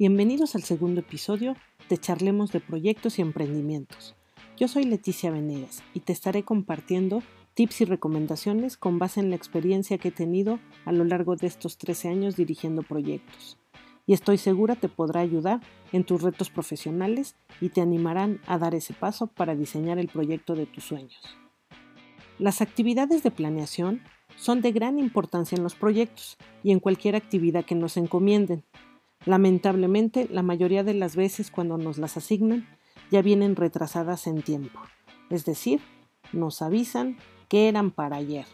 Bienvenidos al segundo episodio de Charlemos de Proyectos y Emprendimientos. Yo soy Leticia Venegas y te estaré compartiendo tips y recomendaciones con base en la experiencia que he tenido a lo largo de estos 13 años dirigiendo proyectos. Y estoy segura te podrá ayudar en tus retos profesionales y te animarán a dar ese paso para diseñar el proyecto de tus sueños. Las actividades de planeación son de gran importancia en los proyectos y en cualquier actividad que nos encomienden, Lamentablemente, la mayoría de las veces cuando nos las asignan ya vienen retrasadas en tiempo, es decir, nos avisan que eran para ayer,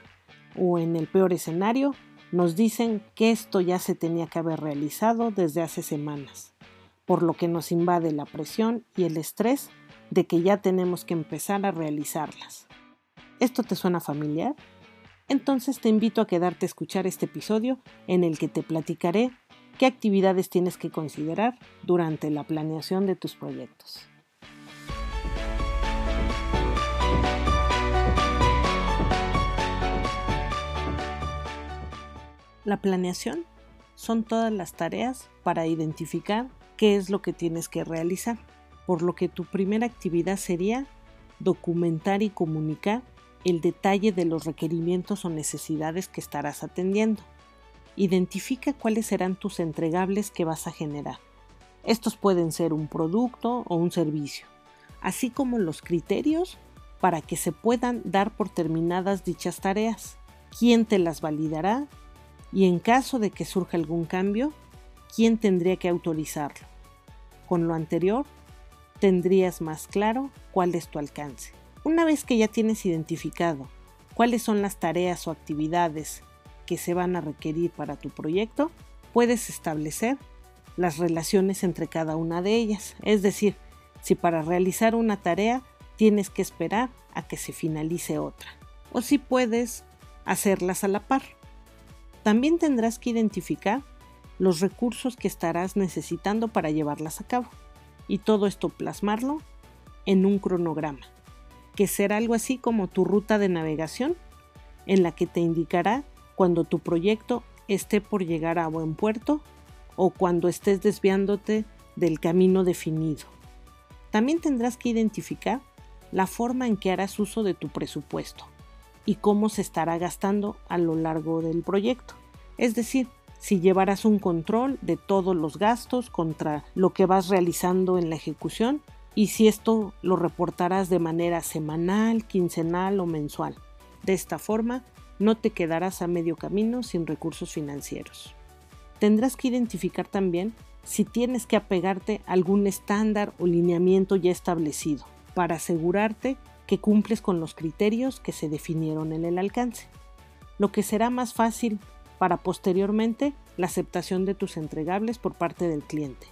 o en el peor escenario, nos dicen que esto ya se tenía que haber realizado desde hace semanas, por lo que nos invade la presión y el estrés de que ya tenemos que empezar a realizarlas. ¿Esto te suena familiar? Entonces te invito a quedarte a escuchar este episodio en el que te platicaré qué actividades tienes que considerar durante la planeación de tus proyectos. La planeación son todas las tareas para identificar qué es lo que tienes que realizar, por lo que tu primera actividad sería documentar y comunicar el detalle de los requerimientos o necesidades que estarás atendiendo. Identifica cuáles serán tus entregables que vas a generar. Estos pueden ser un producto o un servicio, así como los criterios para que se puedan dar por terminadas dichas tareas, quién te las validará y en caso de que surja algún cambio, quién tendría que autorizarlo. Con lo anterior, tendrías más claro cuál es tu alcance. Una vez que ya tienes identificado cuáles son las tareas o actividades que se van a requerir para tu proyecto, puedes establecer las relaciones entre cada una de ellas. Es decir, si para realizar una tarea tienes que esperar a que se finalice otra, o si puedes hacerlas a la par. También tendrás que identificar los recursos que estarás necesitando para llevarlas a cabo, y todo esto plasmarlo en un cronograma, que será algo así como tu ruta de navegación, en la que te indicará cuando tu proyecto esté por llegar a buen puerto o cuando estés desviándote del camino definido. También tendrás que identificar la forma en que harás uso de tu presupuesto y cómo se estará gastando a lo largo del proyecto. Es decir, si llevarás un control de todos los gastos contra lo que vas realizando en la ejecución y si esto lo reportarás de manera semanal, quincenal o mensual. De esta forma no te quedarás a medio camino sin recursos financieros. Tendrás que identificar también si tienes que apegarte a algún estándar o lineamiento ya establecido para asegurarte que cumples con los criterios que se definieron en el alcance, lo que será más fácil para posteriormente la aceptación de tus entregables por parte del cliente.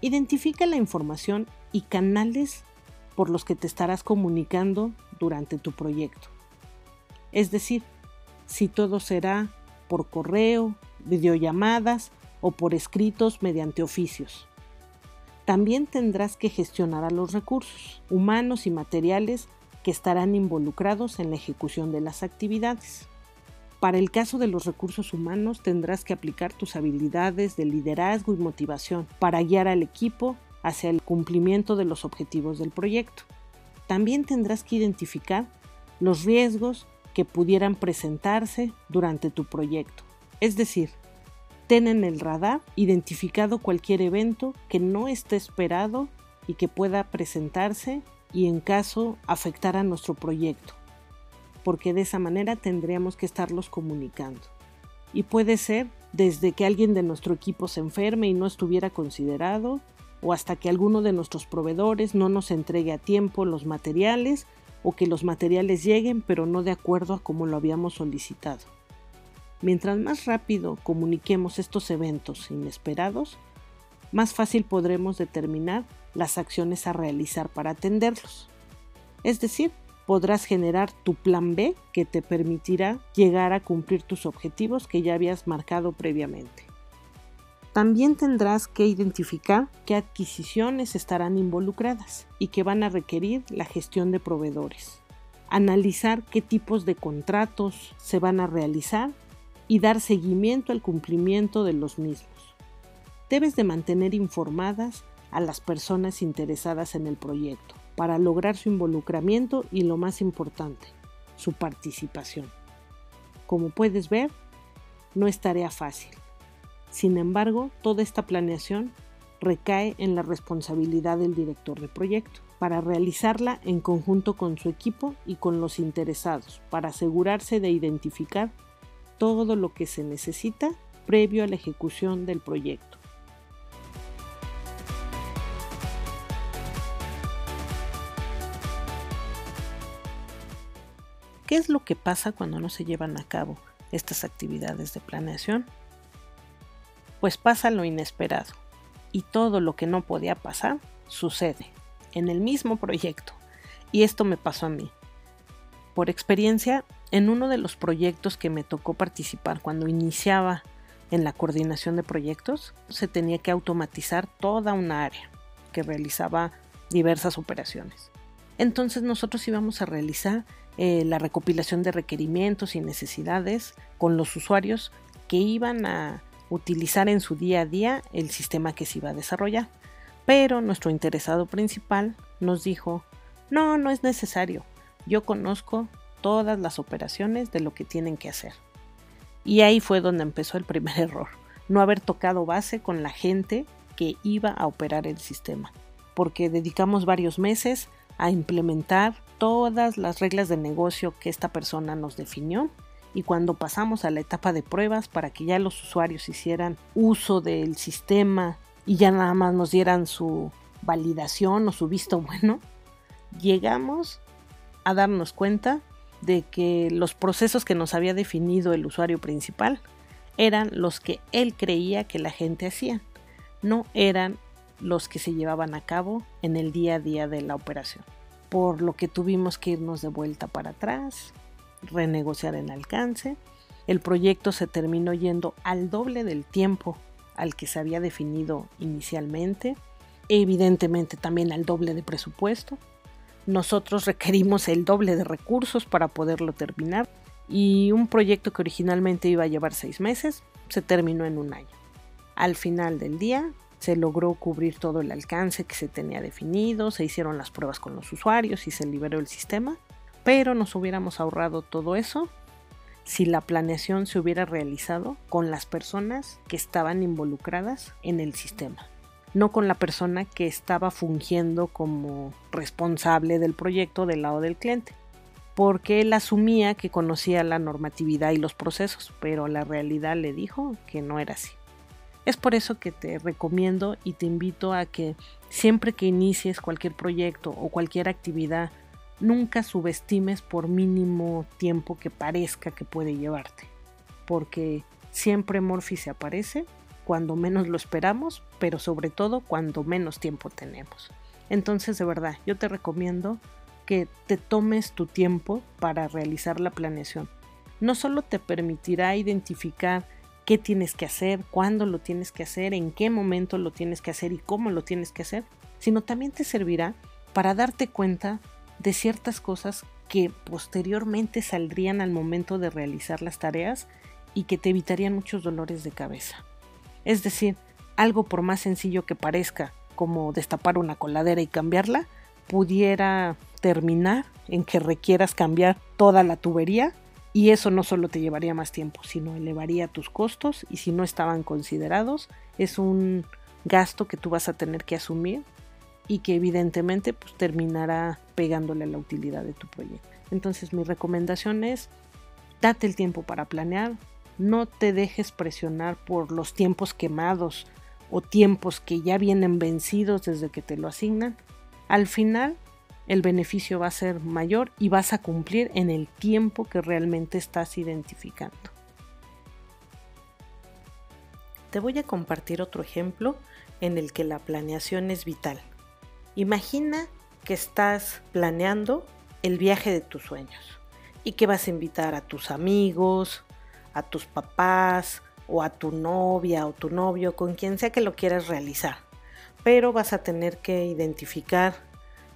Identifica la información y canales por los que te estarás comunicando durante tu proyecto. Es decir, si todo será por correo, videollamadas o por escritos mediante oficios. También tendrás que gestionar a los recursos humanos y materiales que estarán involucrados en la ejecución de las actividades. Para el caso de los recursos humanos tendrás que aplicar tus habilidades de liderazgo y motivación para guiar al equipo hacia el cumplimiento de los objetivos del proyecto. También tendrás que identificar los riesgos que pudieran presentarse durante tu proyecto. Es decir, ten en el radar identificado cualquier evento que no esté esperado y que pueda presentarse y en caso afectar a nuestro proyecto, porque de esa manera tendríamos que estarlos comunicando. Y puede ser desde que alguien de nuestro equipo se enferme y no estuviera considerado, o hasta que alguno de nuestros proveedores no nos entregue a tiempo los materiales o que los materiales lleguen pero no de acuerdo a como lo habíamos solicitado. Mientras más rápido comuniquemos estos eventos inesperados, más fácil podremos determinar las acciones a realizar para atenderlos. Es decir, podrás generar tu plan B que te permitirá llegar a cumplir tus objetivos que ya habías marcado previamente. También tendrás que identificar qué adquisiciones estarán involucradas y que van a requerir la gestión de proveedores. Analizar qué tipos de contratos se van a realizar y dar seguimiento al cumplimiento de los mismos. Debes de mantener informadas a las personas interesadas en el proyecto para lograr su involucramiento y lo más importante, su participación. Como puedes ver, no es tarea fácil. Sin embargo, toda esta planeación recae en la responsabilidad del director de proyecto para realizarla en conjunto con su equipo y con los interesados, para asegurarse de identificar todo lo que se necesita previo a la ejecución del proyecto. ¿Qué es lo que pasa cuando no se llevan a cabo estas actividades de planeación? Pues pasa lo inesperado y todo lo que no podía pasar sucede en el mismo proyecto. Y esto me pasó a mí. Por experiencia, en uno de los proyectos que me tocó participar cuando iniciaba en la coordinación de proyectos, se tenía que automatizar toda una área que realizaba diversas operaciones. Entonces nosotros íbamos a realizar eh, la recopilación de requerimientos y necesidades con los usuarios que iban a utilizar en su día a día el sistema que se iba a desarrollar. Pero nuestro interesado principal nos dijo, no, no es necesario, yo conozco todas las operaciones de lo que tienen que hacer. Y ahí fue donde empezó el primer error, no haber tocado base con la gente que iba a operar el sistema, porque dedicamos varios meses a implementar todas las reglas de negocio que esta persona nos definió y cuando pasamos a la etapa de pruebas para que ya los usuarios hicieran uso del sistema y ya nada más nos dieran su validación o su visto bueno, llegamos a darnos cuenta de que los procesos que nos había definido el usuario principal eran los que él creía que la gente hacía, no eran los que se llevaban a cabo en el día a día de la operación. Por lo que tuvimos que irnos de vuelta para atrás, renegociar en alcance. El proyecto se terminó yendo al doble del tiempo al que se había definido inicialmente, evidentemente también al doble de presupuesto. Nosotros requerimos el doble de recursos para poderlo terminar y un proyecto que originalmente iba a llevar seis meses se terminó en un año. Al final del día se logró cubrir todo el alcance que se tenía definido, se hicieron las pruebas con los usuarios y se liberó el sistema pero nos hubiéramos ahorrado todo eso si la planeación se hubiera realizado con las personas que estaban involucradas en el sistema, no con la persona que estaba fungiendo como responsable del proyecto del lado del cliente, porque él asumía que conocía la normatividad y los procesos, pero la realidad le dijo que no era así. Es por eso que te recomiendo y te invito a que siempre que inicies cualquier proyecto o cualquier actividad nunca subestimes por mínimo tiempo que parezca que puede llevarte, porque siempre Morphy se aparece cuando menos lo esperamos, pero sobre todo cuando menos tiempo tenemos. Entonces, de verdad, yo te recomiendo que te tomes tu tiempo para realizar la planeación. No solo te permitirá identificar qué tienes que hacer, cuándo lo tienes que hacer, en qué momento lo tienes que hacer y cómo lo tienes que hacer, sino también te servirá para darte cuenta de ciertas cosas que posteriormente saldrían al momento de realizar las tareas y que te evitarían muchos dolores de cabeza. Es decir, algo por más sencillo que parezca, como destapar una coladera y cambiarla, pudiera terminar en que requieras cambiar toda la tubería y eso no solo te llevaría más tiempo, sino elevaría tus costos y si no estaban considerados, es un gasto que tú vas a tener que asumir y que evidentemente pues, terminará pegándole a la utilidad de tu proyecto. Entonces mi recomendación es, date el tiempo para planear, no te dejes presionar por los tiempos quemados o tiempos que ya vienen vencidos desde que te lo asignan. Al final el beneficio va a ser mayor y vas a cumplir en el tiempo que realmente estás identificando. Te voy a compartir otro ejemplo en el que la planeación es vital. Imagina que estás planeando el viaje de tus sueños y que vas a invitar a tus amigos, a tus papás o a tu novia o tu novio, con quien sea que lo quieras realizar. Pero vas a tener que identificar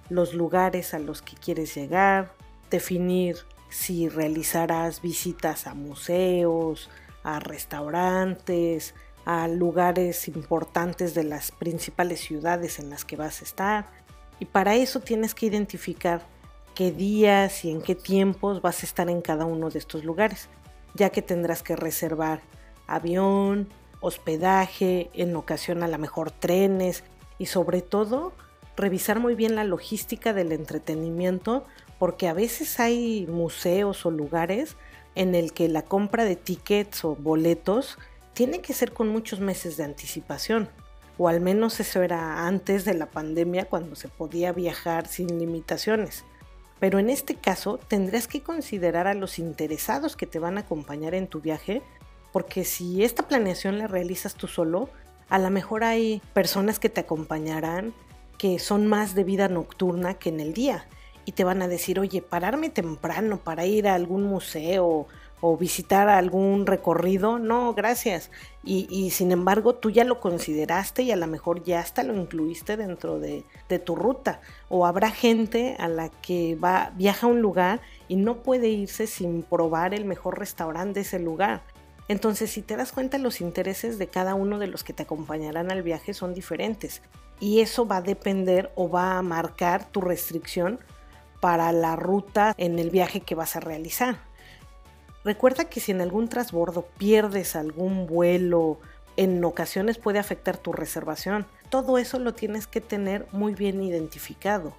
los lugares a los que quieres llegar, definir si realizarás visitas a museos, a restaurantes, a lugares importantes de las principales ciudades en las que vas a estar. Y para eso tienes que identificar qué días y en qué tiempos vas a estar en cada uno de estos lugares, ya que tendrás que reservar avión, hospedaje, en ocasión a lo mejor trenes y sobre todo revisar muy bien la logística del entretenimiento porque a veces hay museos o lugares en el que la compra de tickets o boletos tiene que ser con muchos meses de anticipación, o al menos eso era antes de la pandemia cuando se podía viajar sin limitaciones. Pero en este caso tendrás que considerar a los interesados que te van a acompañar en tu viaje, porque si esta planeación la realizas tú solo, a lo mejor hay personas que te acompañarán que son más de vida nocturna que en el día y te van a decir, oye, pararme temprano para ir a algún museo o visitar algún recorrido, no, gracias. Y, sin embargo, tú ya lo consideraste y a lo mejor ya hasta lo incluiste dentro de, tu ruta. O habrá gente a la que va, viaja a un lugar y no puede irse sin probar el mejor restaurante de ese lugar. Entonces, si te das cuenta, los intereses de cada uno de los que te acompañarán al viaje son diferentes. Y eso va a depender o va a marcar tu restricción para la ruta en el viaje que vas a realizar. Recuerda que si en algún transbordo pierdes algún vuelo, en ocasiones puede afectar tu reservación. Todo eso lo tienes que tener muy bien identificado.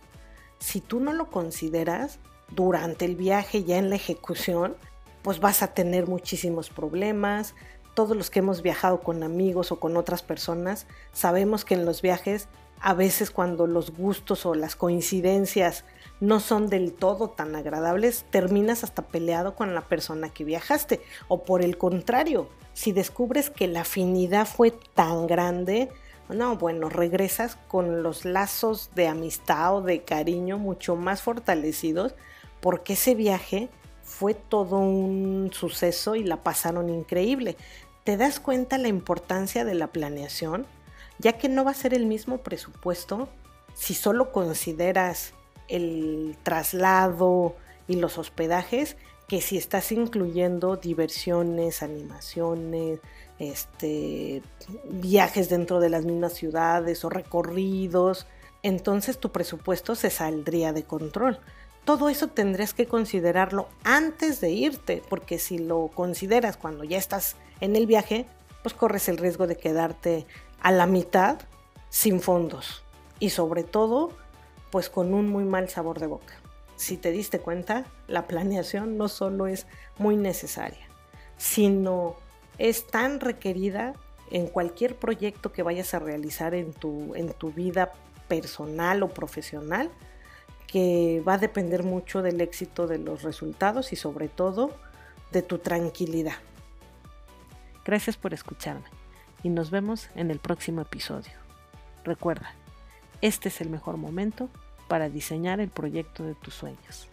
Si tú no lo consideras durante el viaje, ya en la ejecución, pues vas a tener muchísimos problemas. Todos los que hemos viajado con amigos o con otras personas sabemos que en los viajes a veces cuando los gustos o las coincidencias no son del todo tan agradables, terminas hasta peleado con la persona que viajaste. O por el contrario, si descubres que la afinidad fue tan grande, no, bueno, regresas con los lazos de amistad o de cariño mucho más fortalecidos porque ese viaje fue todo un suceso y la pasaron increíble. ¿Te das cuenta la importancia de la planeación? Ya que no va a ser el mismo presupuesto si solo consideras el traslado y los hospedajes que si estás incluyendo diversiones, animaciones, este, viajes dentro de las mismas ciudades o recorridos, entonces tu presupuesto se saldría de control. Todo eso tendrás que considerarlo antes de irte, porque si lo consideras cuando ya estás en el viaje, pues corres el riesgo de quedarte a la mitad sin fondos. Y sobre todo, pues con un muy mal sabor de boca. Si te diste cuenta, la planeación no solo es muy necesaria, sino es tan requerida en cualquier proyecto que vayas a realizar en tu, en tu vida personal o profesional, que va a depender mucho del éxito de los resultados y sobre todo de tu tranquilidad. Gracias por escucharme y nos vemos en el próximo episodio. Recuerda, este es el mejor momento para diseñar el proyecto de tus sueños.